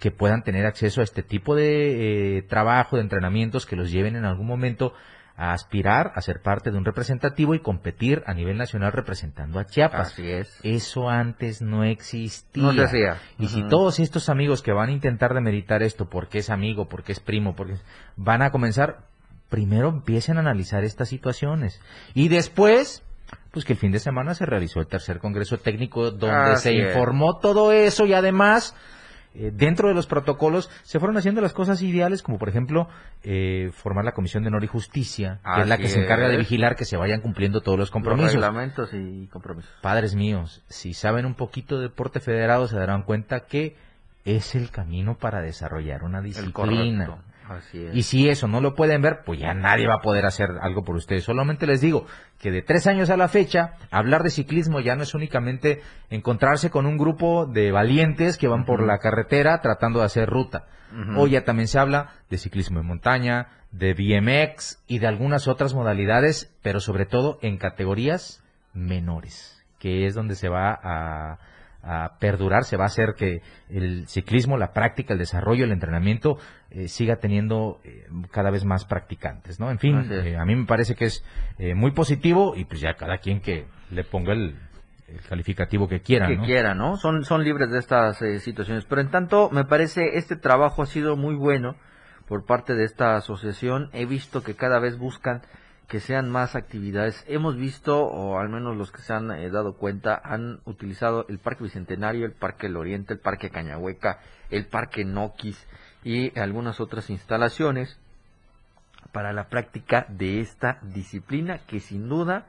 que puedan tener acceso a este tipo de eh, trabajo, de entrenamientos que los lleven en algún momento a aspirar a ser parte de un representativo y competir a nivel nacional representando a Chiapas. Así es. Eso antes no existía. No se hacía. Y si todos estos amigos que van a intentar demeritar esto porque es amigo, porque es primo, porque van a comenzar, primero empiecen a analizar estas situaciones. Y después, pues que el fin de semana se realizó el tercer congreso técnico donde Así se es. informó todo eso y además eh, dentro de los protocolos se fueron haciendo las cosas ideales, como por ejemplo eh, formar la Comisión de Honor y Justicia, que es la que se encarga de vigilar que se vayan cumpliendo todos los Los compromisos. reglamentos y compromisos. Padres míos, si saben un poquito de deporte federado, se darán cuenta que es el camino para desarrollar una disciplina. Correcto. Así es. Y si eso no lo pueden ver, pues ya nadie va a poder hacer algo por ustedes. Solamente les digo que de tres años a la fecha, hablar de ciclismo ya no es únicamente encontrarse con un grupo de valientes que van por la carretera tratando de hacer ruta. Hoy ya también se habla de ciclismo de montaña, de BMX y de algunas otras modalidades, pero sobre todo en categorías menores, que es donde se va a, a perdurar, se va a hacer que el ciclismo, la práctica, el desarrollo, el entrenamiento eh, siga teniendo eh, cada vez más practicantes, ¿no? En fin, eh, a mí me parece que es eh, muy positivo y pues ya cada quien que le ponga el, el calificativo que quiera, que ¿no? quiera, ¿no? Son, son libres de estas eh, situaciones. Pero en tanto, me parece este trabajo ha sido muy bueno por parte de esta asociación. He visto que cada vez buscan que sean más actividades. Hemos visto, o al menos los que se han eh, dado cuenta, han utilizado el Parque Bicentenario, el Parque El Oriente, el Parque Cañahueca, el Parque Noquis y algunas otras instalaciones para la práctica de esta disciplina que sin duda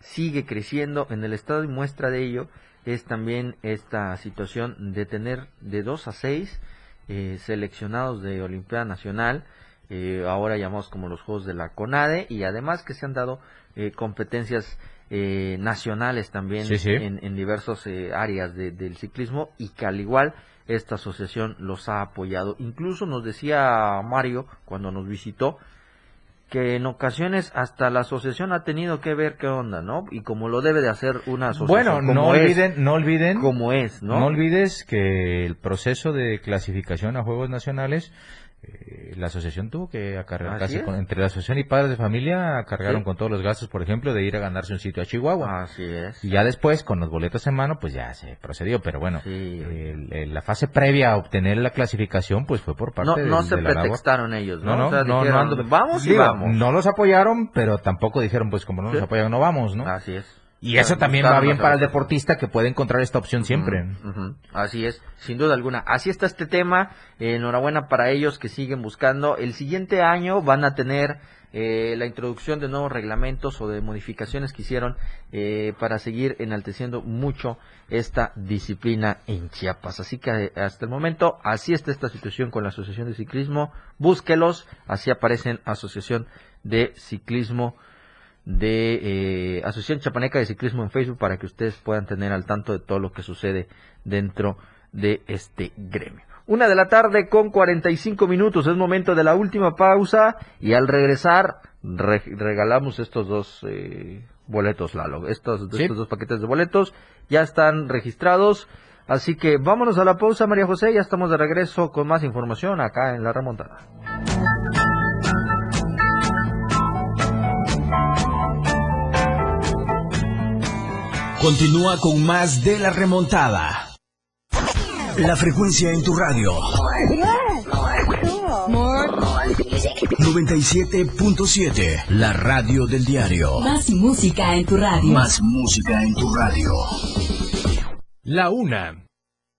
sigue creciendo en el estado y muestra de ello es también esta situación de tener de 2 a 6 eh, seleccionados de Olimpiada Nacional, eh, ahora llamados como los Juegos de la CONADE, y además que se han dado eh, competencias eh, nacionales también Sí, sí. en, en diversas áreas de- del ciclismo y que al igual esta asociación los ha apoyado. Incluso nos decía Mario cuando nos visitó que en ocasiones hasta la asociación ha tenido que ver qué onda, ¿no? Y como lo debe de hacer una Bueno, asociación. no como es, olviden, no olviden, como es, ¿no? No olvides que el proceso de clasificación a Juegos Nacionales, eh, la asociación tuvo que acarrear Así casi con- entre la asociación y padres de familia cargaron Sí. con todos los gastos, por ejemplo, de ir a ganarse un sitio a Chihuahua. Así es. Y ya después, con los boletos en mano, pues ya se procedió. Pero bueno, el- el- la fase previa a obtener la clasificación, pues fue por parte No, de, no se de pretextaron ellos, ¿no? No, no, O sea, no, dijeron, no ando- vamos y digo, vamos. No los apoyaron, pero tampoco dijeron, pues como no nos Sí. apoyan, no vamos, ¿no? Así es. Y eso también va bien para el deportista que puede encontrar esta opción siempre. Así es, sin duda alguna. Así está este tema. Eh, enhorabuena para ellos que siguen buscando. El siguiente año van a tener eh, la introducción de nuevos reglamentos o de modificaciones que hicieron eh, para seguir enalteciendo mucho esta disciplina en Chiapas. Así que eh, hasta el momento, así está esta situación con la Asociación de Ciclismo. Búsquelos, así aparecen Asociación de Ciclismo de eh, Asociación Chapaneca de Ciclismo en Facebook para que ustedes puedan tener al tanto de todo lo que sucede dentro de este gremio. Una de la tarde con 45 minutos, es momento de la última pausa y al regresar re- regalamos estos dos eh, boletos, Lalo. Estos, Sí. estos dos paquetes de boletos ya están registrados. Así que vámonos a la pausa, María José. Ya estamos de regreso con más información acá en la remontada. Continúa con más de la remontada. La frecuencia en tu radio. 97.7. La radio del diario. Más música en tu radio. Más música en tu radio. La una.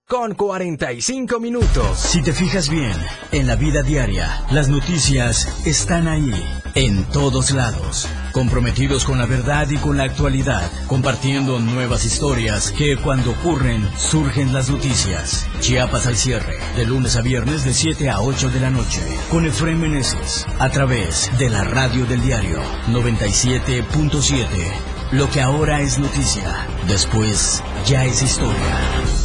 Con 45 minutos. Si te fijas bien, en la vida diaria, las noticias están ahí, en todos lados, comprometidos con la verdad y con la actualidad, compartiendo nuevas historias que cuando ocurren surgen las noticias. Chiapas al cierre, de lunes a viernes de 7 a 8 de la noche, con Efraín Meneses, a través de la radio del diario 97.7. Lo que ahora es noticia, después ya es historia.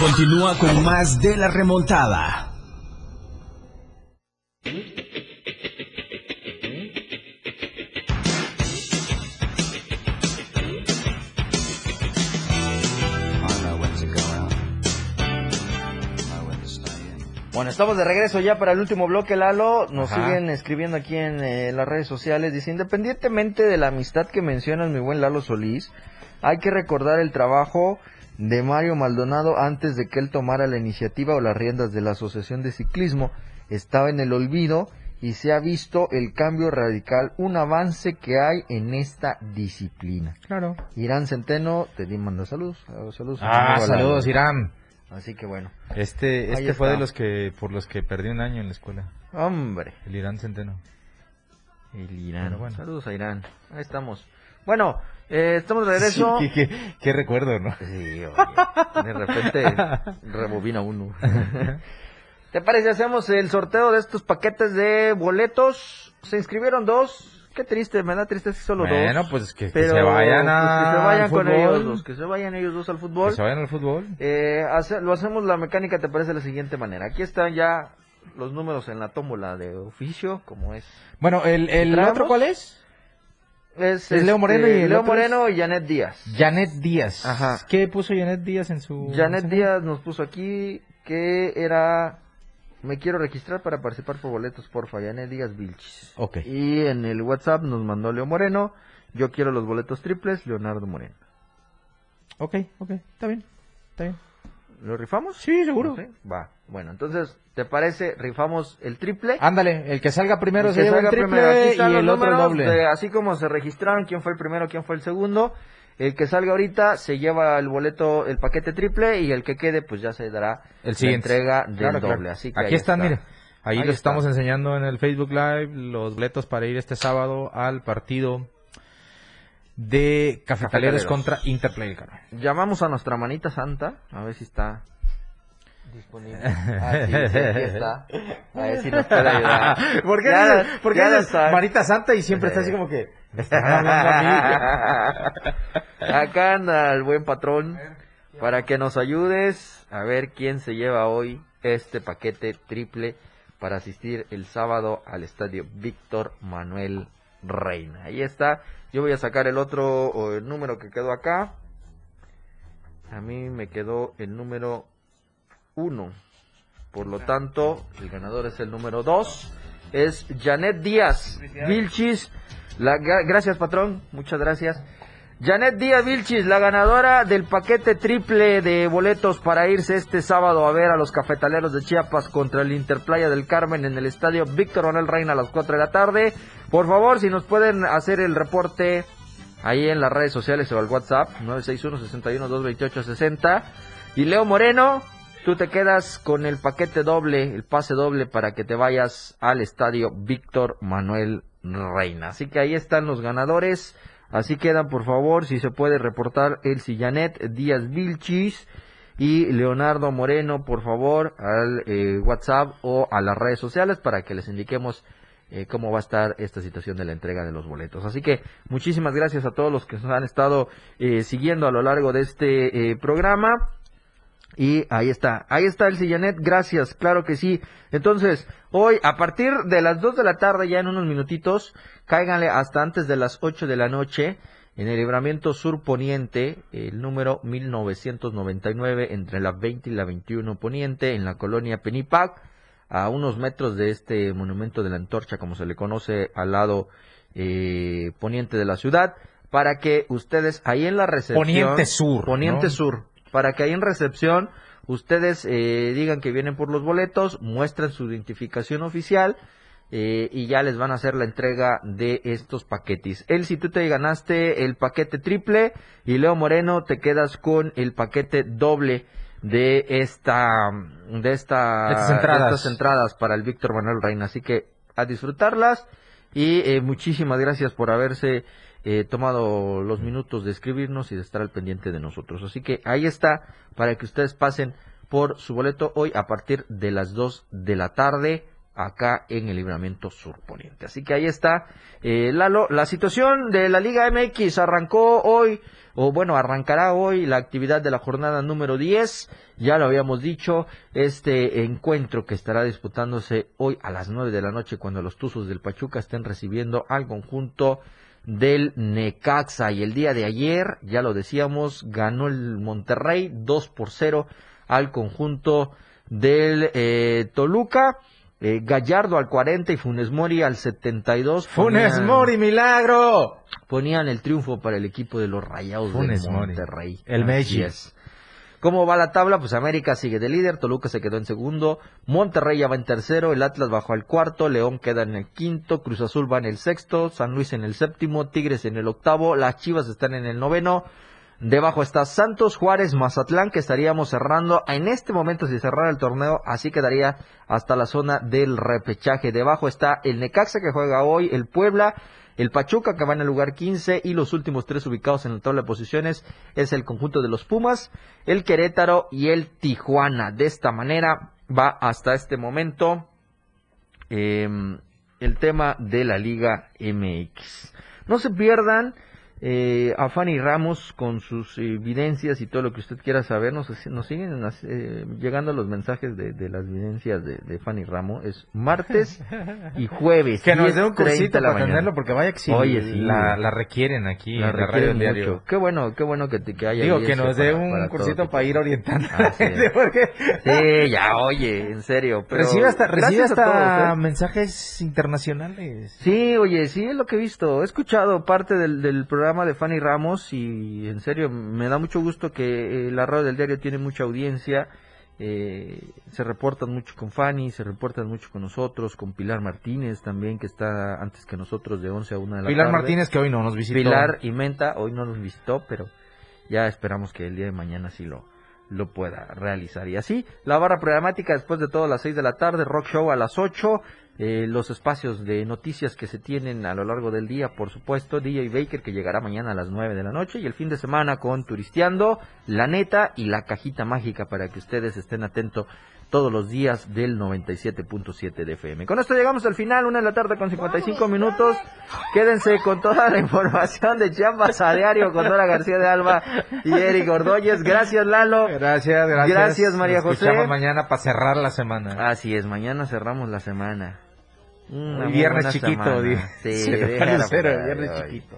Continúa con más de la remontada. Bueno, estamos de regreso ya para el último bloque, Lalo. Nos Ajá. siguen escribiendo aquí en eh, las redes sociales. Dice, independientemente de la amistad que mencionas, mi buen Lalo Solís, hay que recordar el trabajo de Mario Maldonado antes de que él tomara la iniciativa o las riendas de la Asociación de Ciclismo. Estaba en el olvido y se ha visto el cambio radical, un avance que hay en esta disciplina. Claro. Irán Centeno, te di manda saludos. Saludos. Ah, Lalo. saludos, Irán. Así que bueno. Este, este fue de los que, por los que perdí un año en la escuela. Hombre. El Irán Centeno. El Irán. Bueno. Saludos a Irán. Ahí estamos. Bueno, eh, estamos de regreso. Sí, qué, qué- qué recuerdo, ¿no? Sí, oye, de repente rebobina uno. ¿Te parece? Hacemos el sorteo de estos paquetes de boletos. Se inscribieron dos. Qué triste, me da tristeza que solo Bueno, dos. pues que, que se vayan pues, a que se vayan con ellos dos, que se vayan ellos dos al fútbol. Que se vayan al fútbol. Eh, hace- lo hacemos la mecánica, te parece de la siguiente manera. Aquí están ya los números en la tómbola de oficio, como es. Bueno, ¿el, el otro cuál es? Es, ¿Es Leo Moreno y este, el Leo otro es? Moreno y Janet Díaz. Janet Díaz. Ajá. ¿Qué puso Janet Díaz en su...? Janet Díaz nos puso aquí que era me quiero registrar para participar por boletos, porfa, Janet Díaz Vilchis. Ok. Y en el WhatsApp nos mandó Leo Moreno Yo quiero los boletos triples, Leonardo Moreno. Ok, ok, está bien, está bien. ¿Lo rifamos? Sí, seguro. Sí, Va. Bueno, entonces, ¿te parece? Rifamos el triple. Ándale, el que salga primero El se lleva el triple y el otro doble. de- así como se registraron quién fue el primero, quién fue el segundo. El que salga ahorita se lleva el boleto, el paquete triple y el que quede pues ya se dará El la entrega del Claro, claro. doble. Así que Aquí están, está. mire. Ahí, Ahí está. estamos enseñando en el Facebook Live, los boletos para ir este sábado al partido de Cafetaleros Cafetaleros. contra Interplay. Llamamos a nuestra manita santa, a ver si está disponible. Ah, sí, sí, aquí está. A ver si nos puede ayudar. ¿Por qué, Ya- por qué sabe. Manita Santa y siempre está así como que... Acá anda el buen patrón para que nos ayudes a ver quién se lleva hoy este paquete triple para asistir el sábado al estadio Víctor Manuel Reina. Ahí está. Yo voy a sacar el otro o el número que quedó acá. A mí me quedó el número 1. Por lo tanto, el ganador es el número 2. Es Janet Díaz Vilchis. La, gra- gracias, patrón. Muchas gracias. Janet Díaz Vilchis, la ganadora del paquete triple de boletos para irse este sábado a ver a los cafetaleros de Chiapas contra el Interplaya del Carmen en el estadio Víctor Manuel Reina a las 4 de la tarde. Por favor, si nos pueden hacer el reporte ahí en las redes sociales o al WhatsApp 961-61-228-60. Y Leo Moreno, tú te quedas con el paquete doble, el pase doble para que te vayas al estadio Víctor Manuel Reina. Así que ahí están los ganadores. Así quedan, por favor, si se puede reportar el Sillanet Díaz Vilchis y Leonardo Moreno, por favor, al eh, WhatsApp o a las redes sociales para que les indiquemos eh, cómo va a estar esta situación de la entrega de los boletos. Así que muchísimas gracias a todos los que nos han estado eh, siguiendo a lo largo de este eh, programa. Y ahí está, ahí está el Sillanet, gracias, claro que sí. Entonces, hoy a partir de las 2 de la tarde, ya en unos minutitos, cáiganle hasta antes de las 8 de la noche en el libramiento sur poniente, el número 1999, entre la 20 y la 21 poniente, en la colonia Penipac, a unos metros de este monumento de la antorcha, como se le conoce al lado eh, poniente de la ciudad, para que ustedes ahí en la recepción... Poniente sur, Poniente ¿no? sur, para que ahí en recepción ustedes eh, digan que vienen por los boletos, muestren su identificación oficial eh, y ya les van a hacer la entrega de estos paquetes. El si tú te ganaste el paquete triple y Leo Moreno te quedas con el paquete doble de esta de esta Estas de entradas. estas entradas para el Víctor Manuel Reina. Así que a disfrutarlas y eh, muchísimas gracias por haberse tomado los minutos de escribirnos y de estar al pendiente de nosotros. Así que ahí está para que ustedes pasen por su boleto hoy a partir de las 2 de la tarde acá en el libramiento surponiente. Así que ahí está. Eh, Lalo, la situación de la Liga MX arrancó hoy, o bueno, arrancará hoy la actividad de la jornada número 10. Ya lo habíamos dicho, este encuentro que estará disputándose hoy a las 9 de la noche cuando los Tuzos del Pachuca estén recibiendo al conjunto del Necaxa. Y el día de ayer, ya lo decíamos, ganó el Monterrey 2 por 0 al conjunto del eh, Toluca. Eh, Gallardo al 40 y Funes Mori al 72. Funes ponían- Mori, milagro. Ponían el triunfo para el equipo de los Rayados Funes de Mori. Monterrey. El Messi. es. ¿Cómo va la tabla? Pues América sigue de líder, Toluca se quedó en segundo, Monterrey ya va en tercero, el Atlas bajó al cuarto, León queda en el quinto, Cruz Azul va en el sexto, San Luis en el séptimo, Tigres en el octavo, las Chivas están en el noveno, debajo está Santos, Juárez, Mazatlán, que estaríamos cerrando en este momento si cerrara el torneo, así quedaría hasta la zona del repechaje. Debajo está el Necaxa que juega hoy, el Puebla, el Pachuca que va en el lugar 15 y los últimos tres ubicados en la tabla de posiciones es el conjunto de los Pumas, el Querétaro y el Tijuana. De esta manera va hasta este momento eh, el tema de la Liga MX. No se pierdan eh, a Fanny Ramos con sus evidencias y todo lo que usted quiera saber. Nos, nos siguen eh, llegando los mensajes de, de las evidencias de, de, Fanny Ramos. Es martes y jueves. Que nos dé un cursito para tenerlo porque vaya que sí, Oye, sí la, la, requieren aquí la, en la radio diario. Qué bueno, qué bueno que, que haya. Digo, que nos dé un para cursito para ir orientando. Ah, sí. porque... sí, ya, oye, en serio. Pero recibe hasta, recibe hasta todos, ¿eh? mensajes internacionales. Sí, oye, sí es lo que he visto. He escuchado parte del, del programa de Fanny Ramos y en serio me da mucho gusto que eh, la radio del diario tiene mucha audiencia. Eh, se reportan mucho con Fanny, se reportan mucho con nosotros, con Pilar Martínez también, que está antes que nosotros de 11 a 1 de la Pilar tarde. Martínez que hoy no nos visitó. Pilar y Menta hoy no nos visitó, pero ya esperamos que el día de mañana sí lo, lo pueda realizar. Y así, la barra programática después de todo a las 6 de la tarde, rock show a las 8, eh, los espacios de noticias que se tienen a lo largo del día, por supuesto, DJ Baker que llegará mañana a las 9 de la noche y el fin de semana con Turisteando, La Neta y La Cajita Mágica para que ustedes estén atentos todos los días del 97.7 de FM. Con esto llegamos al final, una de la tarde con 55 minutos. Quédense con toda la información de Chiapas a diario con Dora García de Alba y Eric Ordóñez. Gracias, Lalo. Gracias, gracias. Gracias, María Nos José. mañana para cerrar la semana. Así es, mañana cerramos la semana. Una Hoy muy viernes chiquito, Sí, Sí, cero, ahí, viernes chiquito.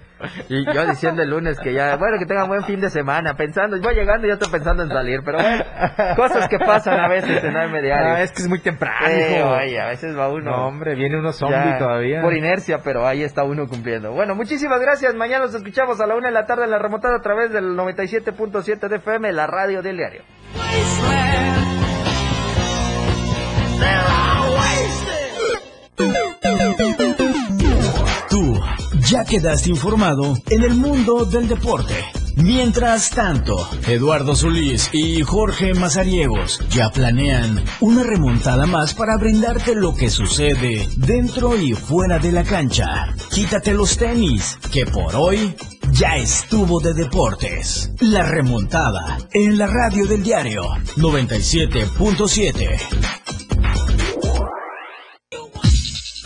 Y yo diciendo el lunes que ya, bueno, que tengan buen fin de semana, pensando, voy llegando y ya estoy pensando en salir, pero bueno, cosas que pasan a veces en AM Diario. Ah, es que es muy temprano. Sí, hijo. oye, a veces va uno. No, hombre, viene uno zombie ya todavía. Por inercia, pero ahí está uno cumpliendo. Bueno, muchísimas gracias. Mañana nos escuchamos a la una de la tarde en la remontada a través del 97.7 de FM, la radio del diario. Tú ya quedaste informado en el mundo del deporte. Mientras tanto, Eduardo Solís y Jorge Mazariegos ya planean una remontada más para brindarte lo que sucede dentro y fuera de la cancha. Quítate los tenis, que por hoy ya estuvo de deportes. La remontada en la radio del diario 97.7.